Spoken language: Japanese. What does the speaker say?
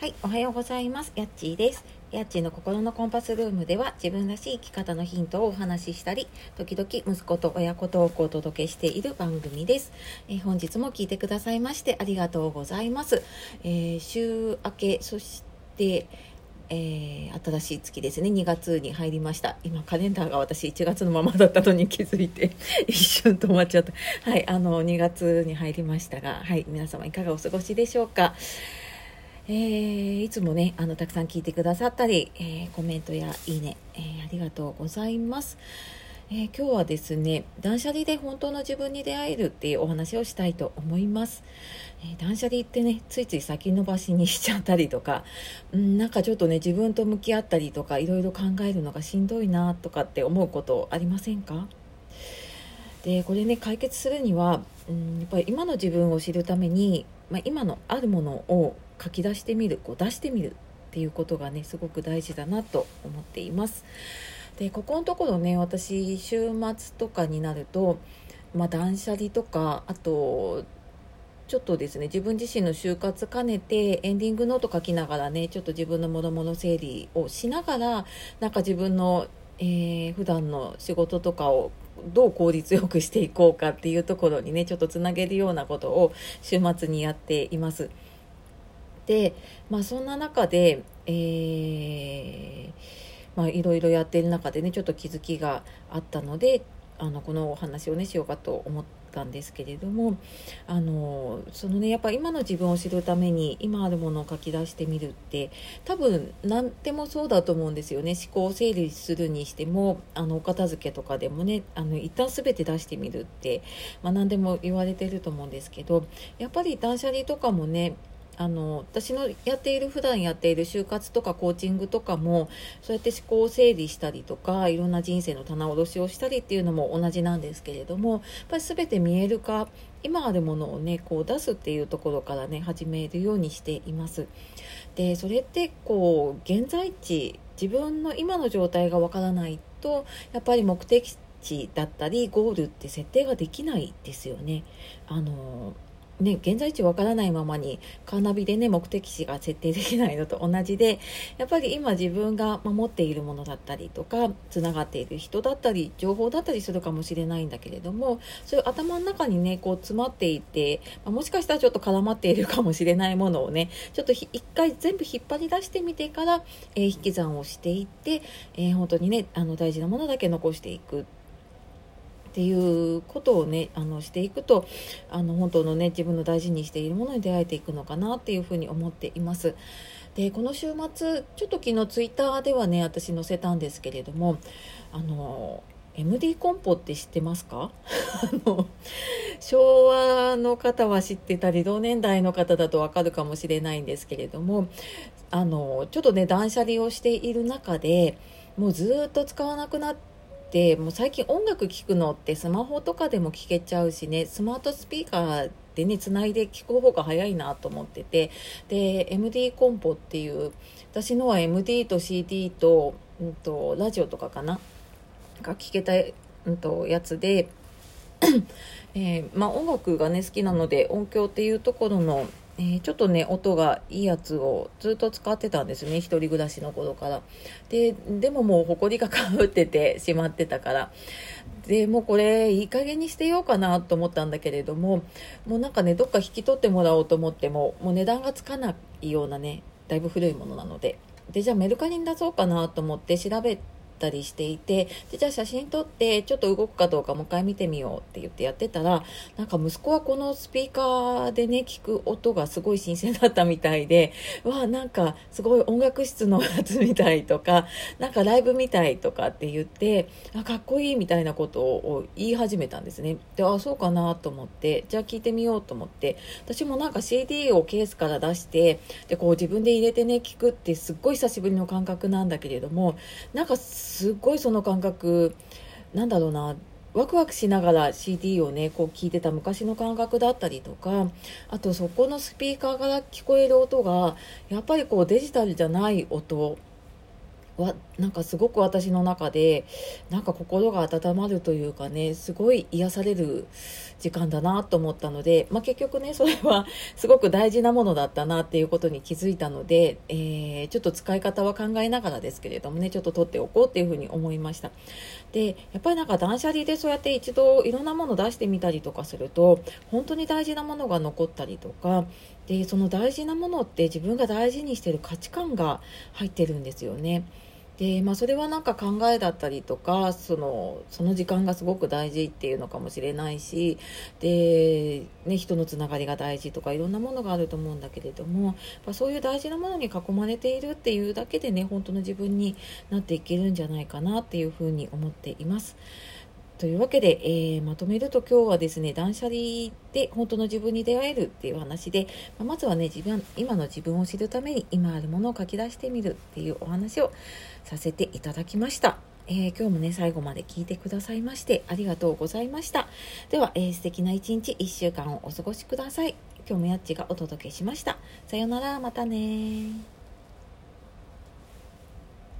はい、おはようございます。やっちーです。やっちーの心のコンパスルームでは自分らしい生き方のヒントをお話ししたり、時々息子と親子トークをお届けしている番組です。えー、本日も聞いてくださいましてありがとうございます。えー、週明け、そして、えー、新しい月ですね2月に入りました今カレンダーが私1月のままだったのに気づいて 一瞬止まっちゃったはいあの2月に入りましたがはい皆様いかがお過ごしでしょうかえー、いつもねあのたくさん聞いてくださったり、えー、コメントやいいね、えー、ありがとうございます、え今日はですね断捨離で本当の自分に出会えるっていうお話をしたいと思います、え断捨離ってねついつい先延ばしにしちゃったりとか、うん、なんかちょっとね自分と向き合ったりとかいろいろ考えるのがしんどいなとかって思うことありませんか？でこれね解決するには、うん、やっぱり今の自分を知るために、まあ、今のあるものを書き出してみるこう出してみるっていうことがねすごく大事だなと思っています。でここのところね私週末とかになると、まあ、断捨離とかあとちょっとですね自分自身の就活兼ねてエンディングノート書きながらねちょっと自分のものもの整理をしながらなんか自分の、えー、普段の仕事とかをどう効率よくしていこうかっていうところにねちょっとつなげるようなことを週末にやっています。で、まあ、そんな中で、えー、まあ、いろいろやってる中でねちょっと気づきがあったのであのこのお話をねしようかと思ったんですけれどもあのそのねやっぱ今の自分を知るために今あるものを書き出してみるって多分何でもそうだと思うんですよね。思考を整理するにしてもあのお片付けとかでもねあの一旦全て出してみるって、まあ、何でも言われてると思うんですけどやっぱり断捨離とかもねあの私のやっている普段やっている就活とかコーチングとかもそうやって思考を整理したりとかいろんな人生の棚卸しをしたりっていうのも同じなんですけれどもやっぱり全て見える化今あるものをねこう出すっていうところからね始めるようにしています。でそれってこう現在地自分の今の状態がわからないとやっぱり目的地だったりゴールって設定ができないですよね。あのね、現在地わからないままにカーナビでね目的地が設定できないのと 同じでやっぱり今自分が守っているものだったりとかつながっている人だったり情報だったりするかもしれないんだけれどもそういう頭の中にねこう詰まっていて、ま、もしかしたらちょっと絡まっているかもしれないものをねちょっと一回全部引っ張り出してみてから、えー、引き算をしていって、えー、本当にねあの大事なものだけ残していくってっていうことをねあのしていくとあの本当のね自分の大事にしているものに出会えていくのかなっていうふうに思っています。でこの週末ちょっと昨日ツイッターではね私載せたんですけれどもあの MD コンポって知ってますか？あの昭和の方は知ってたり同年代の方だとわかるかもしれないんですけれどもあのちょっとね断捨離をしている中でもうずっと使わなくなってでもう最近音楽聴くのってスマホとかでも聴けちゃうしねスマートスピーカーでねつないで聴く方が早いなと思っててで MD コンポっていう私のは MD と CD と,、うんと、ラジオとかかなが聴けた、うんと、やつで えー、まあ、音楽がね好きなので音響っていうところのえー、ちょっとね音がいいやつをずっと使ってたんですね。一人暮らしの頃から。ででももう埃がかぶっててしまってたから。でもうこれいい加減にしてようかなと思ったんだけれどももうなんかねどっか引き取ってもらおうと思ってももう値段がつかないようなねだいぶ古いものなので。でじゃあメルカリに出そうかなと思って調べてったりしていてでじゃあ写真撮ってちょっと動くかどうかもう一回見てみようって言ってやってたらなんか息子はこのスピーカーでね聞く音がすごい新鮮だったみたいでわあなんかすごい音楽室のやつみたいとかなんかライブみたいとかって言ってあかっこいいみたいなことを言い始めたんですね。であそうかなと思ってじゃあ聞いてみようと思って私もなんか CD をケースから出してでこう自分で入れてね聞くってすっごい久しぶりの感覚なんだけれどもなんかすすっごいその感覚。なんだろうな。ワクワクしながら CD をねこう聞いてた昔の感覚だったりとかあとそこのスピーカーから聞こえる音がやっぱりこうデジタルじゃない音わなんかすごく私の中でなんか心が温まるというかねすごい癒される時間だなと思ったので、まあ、結局ねそれは すごく大事なものだったなっていうことに気づいたので、えー、ちょっと使い方は考えながらですけれどもねちょっと取っておこうっていうふうに思いましたでやっぱりなんか断捨離でそうやって一度いろんなもの出してみたりとかすると本当に大事なものが残ったりとかでその大事なものって自分が大事にしてる価値観が入ってるんですよね。でまあ、それはなんか考えだったりとかそのその時間がすごく大事っていうのかもしれないしで、ね、人のつながりが大事とかいろんなものがあると思うんだけれども、まあ、そういう大事なものに囲まれているっていうだけでね本当の自分になっていけるんじゃないかなっていうふうに思っています。というわけで、えー、まとめると今日はですね断捨離で本当の自分に出会えるっていう話で、まあ、まずはね自分今の自分を知るために今あるものを書き出してみるっていうお話をさせていただきました。えー、今日もね、最後まで聞いてくださいまして、ありがとうございました。では、えー、素敵な一日、一週間をお過ごしください。今日もやっちがお届けしました。さようなら、またね